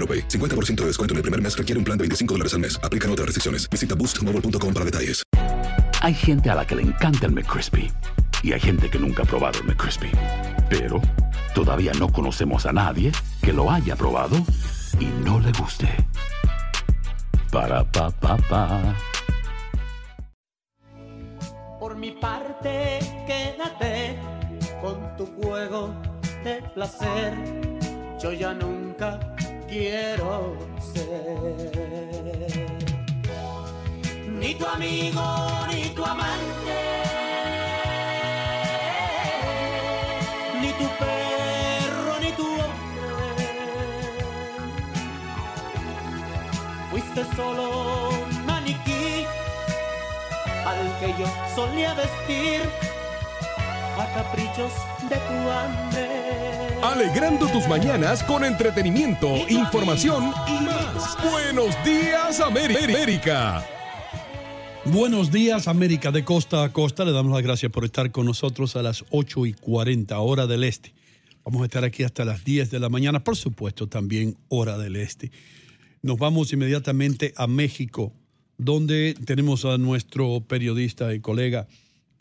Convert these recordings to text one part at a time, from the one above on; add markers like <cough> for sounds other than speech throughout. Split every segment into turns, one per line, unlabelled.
AroPay. 50% de descuento en el primer mes requiere un plan de 25 dólares al mes. Aplican otras restricciones. Visita boostmobile.com para detalles.
Hay gente a la que le encanta el McCrispy y hay gente que nunca ha probado el McCrispy. Pero todavía no conocemos a nadie que lo haya probado y no le guste. Para pa pa pa.
Por mi parte, quédate con tu juego de placer. Yo ya nunca quiero ser ni tu amigo ni tu amante, ni tu perro ni tu hombre. Fuiste solo un maniquí al que yo solía vestir a caprichos de tu hambre.
Alegrando tus mañanas con entretenimiento, información y más. Buenos días, América.
Buenos días, América de costa a costa. Le damos las gracias por estar con nosotros a las 8 y 40, hora del este. Vamos a estar aquí hasta las 10 de la mañana, por supuesto, también hora del este. Nos vamos inmediatamente a México, donde tenemos a nuestro periodista y colega,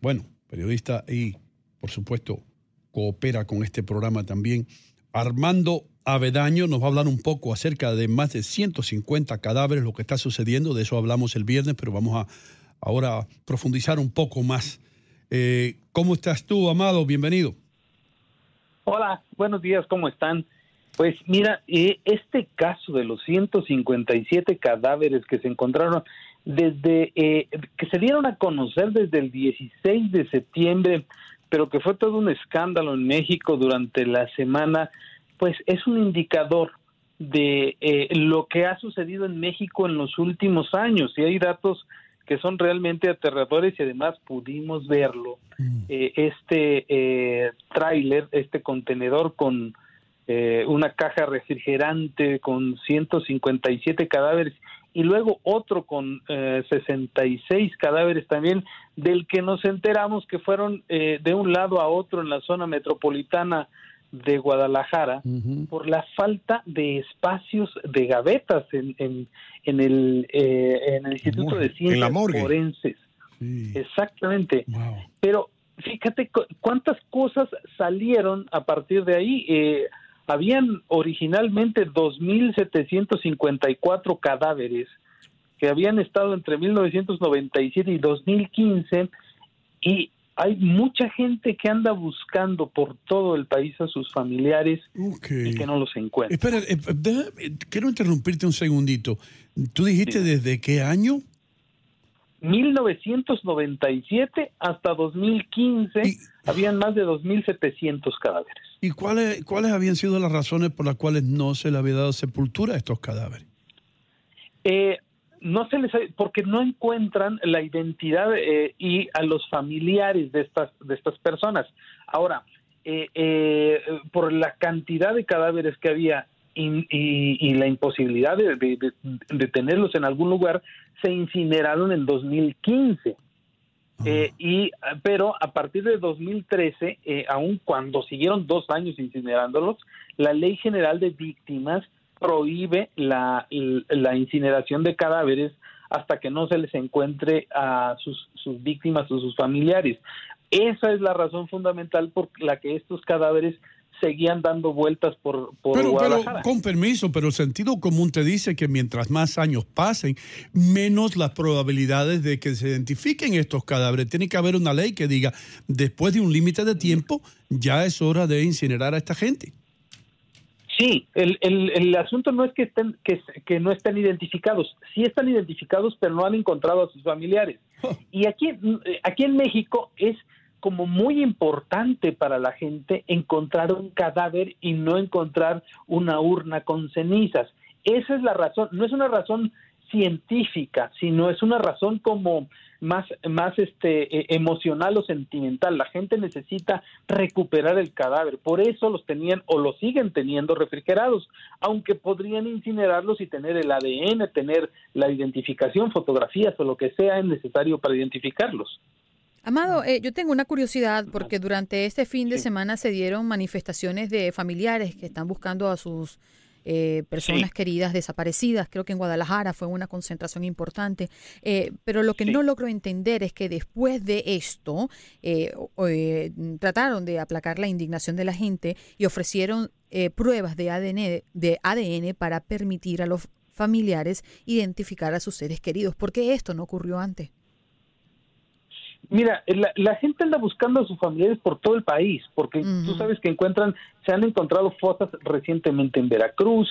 bueno, periodista y, por supuesto, coopera con este programa también, Armando Avedaño nos va a hablar un poco acerca de más de 150 cadáveres, lo que está sucediendo, de eso hablamos el viernes, pero vamos a ahora profundizar un poco más. Eh, ¿Cómo estás tú, Amado? Bienvenido.
Hola, buenos días, ¿cómo están? Pues mira, eh, este caso de los 157 cadáveres que se encontraron desde eh, que se dieron a conocer desde el 16 de septiembre, pero que fue todo un escándalo en México durante la semana, pues es un indicador de eh, lo que ha sucedido en México en los últimos años y hay datos que son realmente aterradores y además pudimos verlo. Eh, este eh, tráiler, este contenedor con eh, una caja refrigerante con 157 cadáveres y luego otro con eh, 66 cadáveres también, del que nos enteramos que fueron eh, de un lado a otro en la zona metropolitana de Guadalajara por la falta de espacios de gavetas en, en, en el, eh, en el Instituto de Ciencias Forenses. Exactamente. Pero fíjate cu- cuántas cosas salieron a partir de ahí. Eh, habían originalmente 2.754 cadáveres que habían estado entre 1997 y 2015 y hay mucha gente que anda buscando por todo el país a sus familiares y que no los encuentra.
Espera, eh, deja- eh, quiero interrumpirte un segundito. ¿Tú dijiste desde qué año?
1997 hasta 2015 habían más de 2.700 cadáveres.
¿Y cuáles, cuáles habían sido las razones por las cuales no se le había dado sepultura a estos cadáveres?
Eh, no se les porque no encuentran la identidad eh, y a los familiares de estas de estas personas. Ahora, eh, eh, por la cantidad de cadáveres que había y, la imposibilidad de tenerlos en algún lugar, se incineraron en 2015. Eh, y pero a partir de 2013, eh, aun cuando siguieron dos años incinerándolos, la ley general de víctimas prohíbe la, la incineración de cadáveres hasta que no se les encuentre a sus, sus víctimas o sus familiares. Esa es la razón fundamental por la que estos cadáveres seguían dando vueltas por, por
Pero, pero
Guadalajara.
con permiso, pero el sentido común te dice que mientras más años pasen, menos las probabilidades de que se identifiquen estos cadáveres. Tiene que haber una ley que diga, después de un límite de tiempo, ya es hora de incinerar a esta gente.
Sí, el, el, el asunto no es que estén que, que no estén identificados, sí están identificados, pero no han encontrado a sus familiares. Y aquí, aquí en México es como muy importante para la gente encontrar un cadáver y no encontrar una urna con cenizas. Esa es la razón, no es una razón científica, sino es una razón como más, más este, eh, emocional o sentimental. La gente necesita recuperar el cadáver, por eso los tenían o los siguen teniendo refrigerados, aunque podrían incinerarlos y tener el ADN, tener la identificación, fotografías o lo que sea necesario para identificarlos.
Amado, eh, yo tengo una curiosidad porque durante este fin de semana se dieron manifestaciones de familiares que están buscando a sus eh, personas
Sí.
queridas desaparecidas. Creo que en Guadalajara fue una concentración importante. Eh, pero lo que no logro entender es que después de esto eh, eh, trataron de aplacar la indignación de la gente y ofrecieron eh, pruebas de ADN, de ADN para permitir a los familiares identificar a sus seres queridos. ¿Por qué esto no ocurrió antes?
Mira, la, la gente anda buscando a sus familiares por todo el país, porque tú sabes que encuentran, se han encontrado fosas recientemente en Veracruz.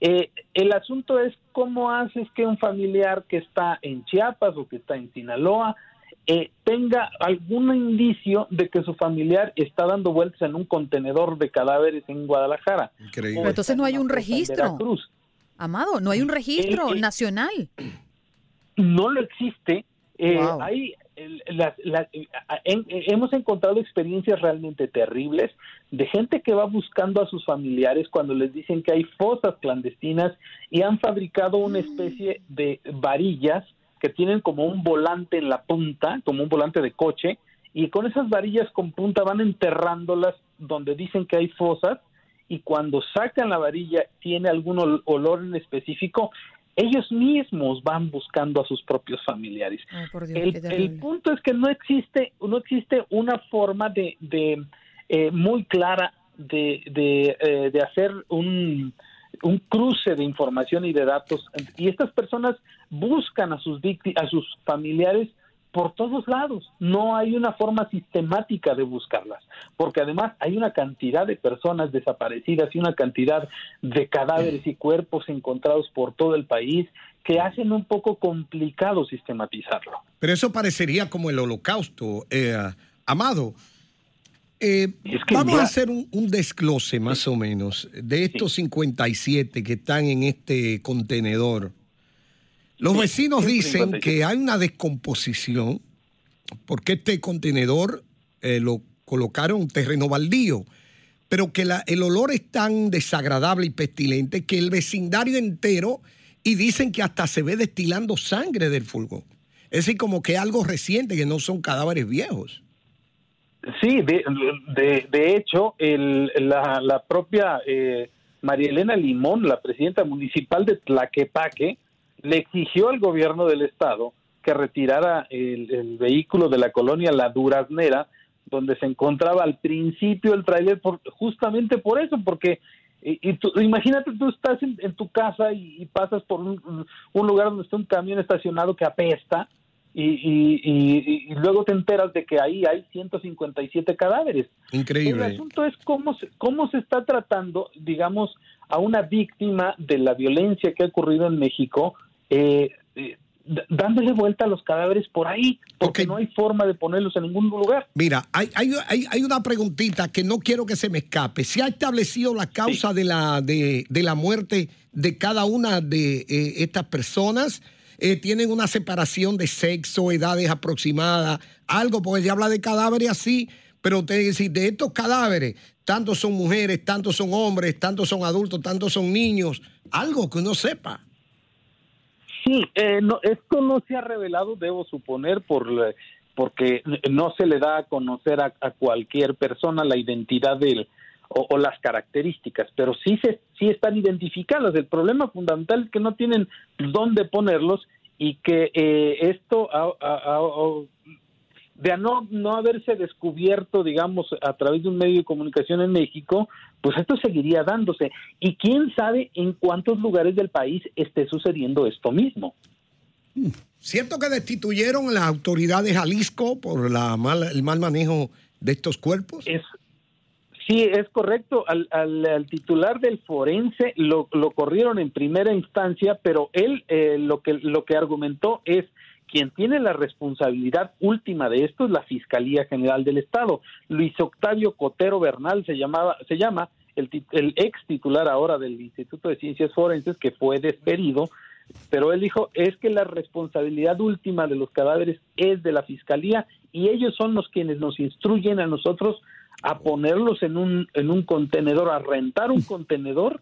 Eh, el asunto es cómo haces que un familiar que está en Chiapas o que está en Sinaloa eh, tenga algún indicio de que su familiar está dando vueltas en un contenedor de cadáveres en Guadalajara.
Pero entonces no hay un registro.
Veracruz.
Amado, no hay un registro
El- el-
nacional.
no lo existe. Eh,
Wow.
hay, las- las- en- hemos encontrado experiencias realmente terribles de gente que va buscando a sus familiares cuando les dicen que hay fosas clandestinas y han fabricado una especie de varillas que tienen como un volante en la punta, como un volante de coche, y con esas varillas con punta van enterrándolas donde dicen que hay fosas y cuando sacan la varilla tiene algún ol- olor en específico, ellos mismos van buscando a sus propios familiares.
Dios,
el, punto es que no existe, no existe una forma de, de eh, muy clara de, de, eh, de hacer un, un cruce de información y de datos. Y estas personas buscan a sus a sus familiares por todos lados. No hay una forma sistemática de buscarlas, porque además hay una cantidad de personas desaparecidas y una cantidad de cadáveres y cuerpos encontrados por todo el país que hacen un poco complicado sistematizarlo.
Pero eso parecería como el holocausto. eh, Amado, eh,
que
vamos
ya-
a hacer un, un desglose más o menos de estos 57 que están en este contenedor. Los
Sí,
vecinos dicen
57.
que hay una descomposición porque este contenedor eh, lo colocaron en terreno baldío, pero que la- el olor es tan desagradable y pestilente que el vecindario entero, y dicen que hasta se ve destilando sangre del fulgor. Es decir, como que algo reciente, que no son cadáveres viejos.
Sí, de, de, de hecho, el, la, la propia eh, María Elena Limón, la presidenta municipal de Tlaquepaque, le exigió al gobierno del estado que retirara el, el vehículo de la colonia La Duraznera, donde se encontraba al principio el tráiler, por, justamente por eso, porque y, y tú- imagínate tú estás en, en tu casa y, y pasas por un, un lugar donde está un camión estacionado que apesta y, y, luego te enteras de que ahí hay 157 cadáveres. El
Increíble.
asunto es cómo se, cómo se está tratando, digamos, a una víctima de la violencia que ha ocurrido en México, eh, eh, dándole vuelta a los cadáveres por ahí, porque no hay forma de ponerlos en ningún lugar.
Mira, hay, hay, hay, una preguntita que no quiero que se me escape. ¿Se ha establecido la causa de, la, de, de la muerte de cada una de eh, estas personas? Eh, ¿Tienen una separación de sexo, edades aproximadas? Algo, porque se habla de cadáveres así, pero te decir, de estos cadáveres, tantos son mujeres, tantos son hombres, tantos son adultos, tantos son niños. Algo que uno sepa.
Sí, eh, no, esto no se ha revelado, debo suponer, por la- porque no se le da a conocer a, a cualquier persona la identidad del o, o las características, pero sí se sí están identificadas. El problema fundamental es que no tienen dónde ponerlos y que eh, esto a- a- a- de a no, no haberse descubierto, digamos, a través de un medio de comunicación en México, pues esto seguiría dándose. Y quién sabe en cuántos lugares del país esté sucediendo esto mismo.
¿Cierto que destituyeron a las autoridades de Jalisco por la mal- el mal manejo de estos cuerpos?
Es, sí, es correcto. Al, al- al titular del forense lo, lo corrieron en primera instancia, pero él eh, lo, que, lo que argumentó es quien tiene la responsabilidad última de esto es la Fiscalía General del Estado. Luis Octavio Cotero Bernal se llamaba, se llama el, el ex titular ahora del Instituto de Ciencias Forenses que fue despedido, pero él dijo es que la responsabilidad última de los cadáveres es de la Fiscalía y ellos son los quienes nos instruyen a nosotros a ponerlos en un en un contenedor, a rentar un contenedor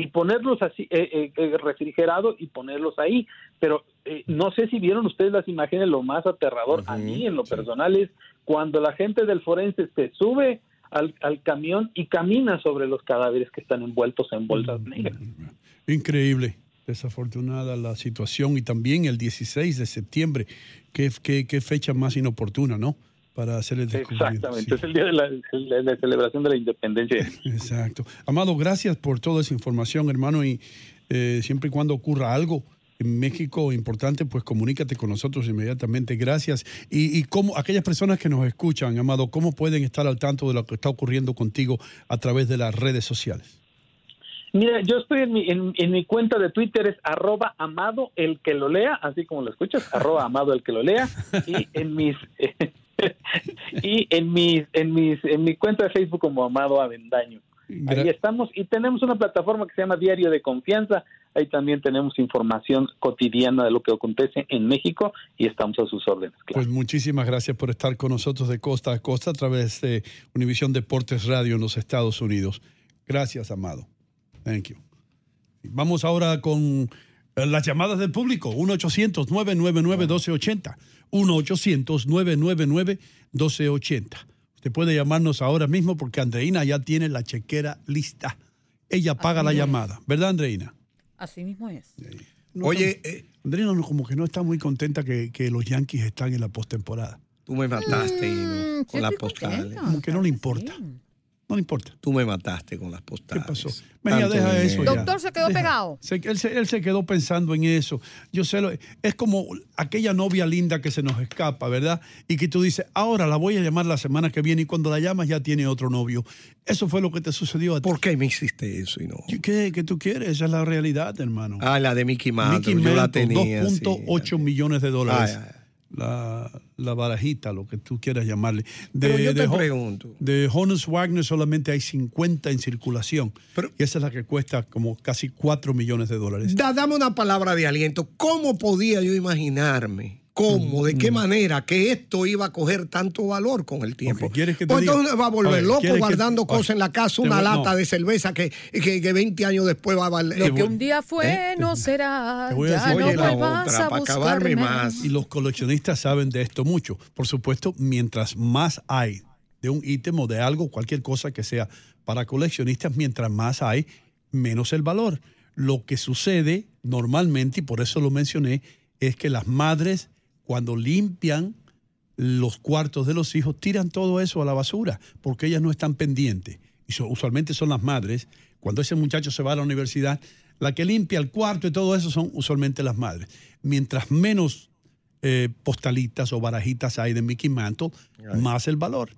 y ponerlos así eh, eh, eh, refrigerado y ponerlos ahí. Pero eh, no sé si vieron ustedes las imágenes, lo más aterrador a mí en lo personal es cuando la gente del forense se sube al, al camión y camina sobre los cadáveres que están envueltos en bolsas negras.
Increíble, desafortunada la situación y también el 16 de septiembre, qué, qué, qué fecha más inoportuna, ¿no? Para hacer el descubrimiento.
Exactamente, es el día de la, celebración de la independencia.
Exacto. Amado, gracias por toda esa información, hermano, y eh, siempre y cuando ocurra algo en México importante, pues comunícate con nosotros inmediatamente. Gracias. Y, y cómo aquellas personas que nos escuchan, Amado, ¿cómo pueden estar al tanto de lo que está ocurriendo contigo a través de las redes sociales?
Mira, yo estoy en mi, en, en mi cuenta de Twitter, es arroba amado el que lo lea, así como lo escuchas, arroba amado el que lo lea, y en mis <laughs> <laughs> y en mis, en mis, en mi cuenta de Facebook como Amado Avendaño. Ahí estamos y tenemos una plataforma que se llama Diario de Confianza. Ahí también tenemos información cotidiana de lo que acontece en México y estamos a sus órdenes.
Pues muchísimas gracias por estar con nosotros de costa a costa a través de Univisión Deportes Radio en los Estados Unidos. Gracias, Amado. Thank you. Vamos ahora con eh, las llamadas del público. 1-800-999-1280. 1-800-999-1280. Usted puede llamarnos ahora mismo porque Andreina ya tiene la chequera lista. Ella paga la
es.
llamada. ¿Verdad, Andreina?
Así mismo es.
No
Oye,
está- Andreina no, como que no está muy contenta que, que los Yankees están en la postemporada.
Tú me mataste,
Mm,
Hino, con las postales.
Como que no le importa. No le importa.
Tú me mataste con las postales.
¿Qué pasó?
Tanto
deja
dinero.
eso ya.
Doctor se quedó pegado.
Se- él, se, él se quedó pensando en eso. Yo sé, lo- es como aquella novia linda que se nos escapa, ¿verdad? Y que tú dices, ahora la voy a llamar la semana que viene y cuando la llamas ya tiene otro novio. Eso fue lo que te sucedió a ti.
¿Por qué me hiciste eso y no?
¿Qué, qué tú quieres? Esa es la realidad, hermano.
Ah, la de Mickey Mantle.
Mickey Mantle,
tenía. sí.
2.8 millones de dólares.
Ay, ay,
La, la barajita, lo que tú quieras llamarle.
Pero yo te
Ho-
pregunto.
De Honus Wagner solamente hay 50 en circulación. y esa es la que cuesta como casi 4 millones de dólares.
Da- dame una palabra de aliento. ¿Cómo podía yo imaginarme? ¿Cómo? ¿De
Mm.
qué manera que esto iba a coger tanto valor con el tiempo?
¿Quieres que te
Pues
diga?
entonces va a volver loco
¿quieres que-
guardando cosas en la casa, una
voy- no.
lata de cerveza que, que, que 20 años después va a valer.
Lo que un día fue no será.
Te voy a
Ya
decir-
no
la
otra,
a
para acabarme
buscarme.
más.
Y los coleccionistas saben de esto mucho. Por supuesto, mientras más hay de un ítem o de algo, cualquier cosa que sea para coleccionistas, mientras más hay, menos el valor. Lo que sucede normalmente, y por eso lo mencioné, es que las madres, cuando limpian los cuartos de los hijos, tiran todo eso a la basura, porque ellas no están pendientes. Y so- usualmente son las madres, cuando ese muchacho se va a la universidad, la que limpia el cuarto y todo eso son usualmente las madres. Mientras menos eh, postalitas o barajitas hay de Mickey Mantle, más el valor.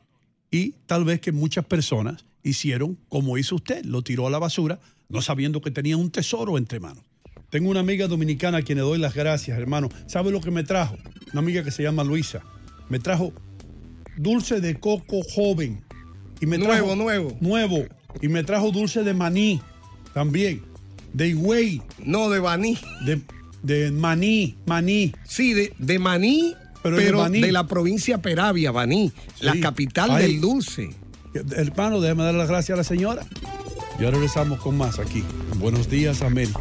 Y tal vez que muchas personas hicieron como hizo usted, lo tiró a la basura, no sabiendo que tenía un tesoro entre manos. Tengo una amiga dominicana a quien le doy las gracias, hermano. ¿Sabe lo que me trajo? Una amiga que se llama Luisa. Me trajo dulce de coco joven. Y me
Nuevo,
trajo-
nuevo.
Nuevo. Y me trajo dulce de maní también. De higüey.
No, de maní.
De, de maní, maní.
Sí, de, de maní,
Pero
pero,
de maní.
de la provincia Peravia, Baní, la capital
Ay.
del dulce.
Hermano, déjame dar las gracias a la señora. Ya regresamos con más aquí. Buenos días, América.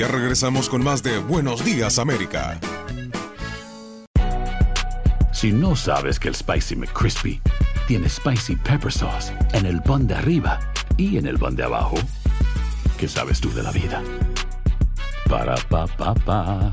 Ya regresamos con más de Buenos Días América.
Si no sabes que el Spicy McCrispy tiene Spicy Pepper Sauce en el pan de arriba y en el pan de abajo, ¿qué sabes tú de la vida? Para, pa, pa, pa.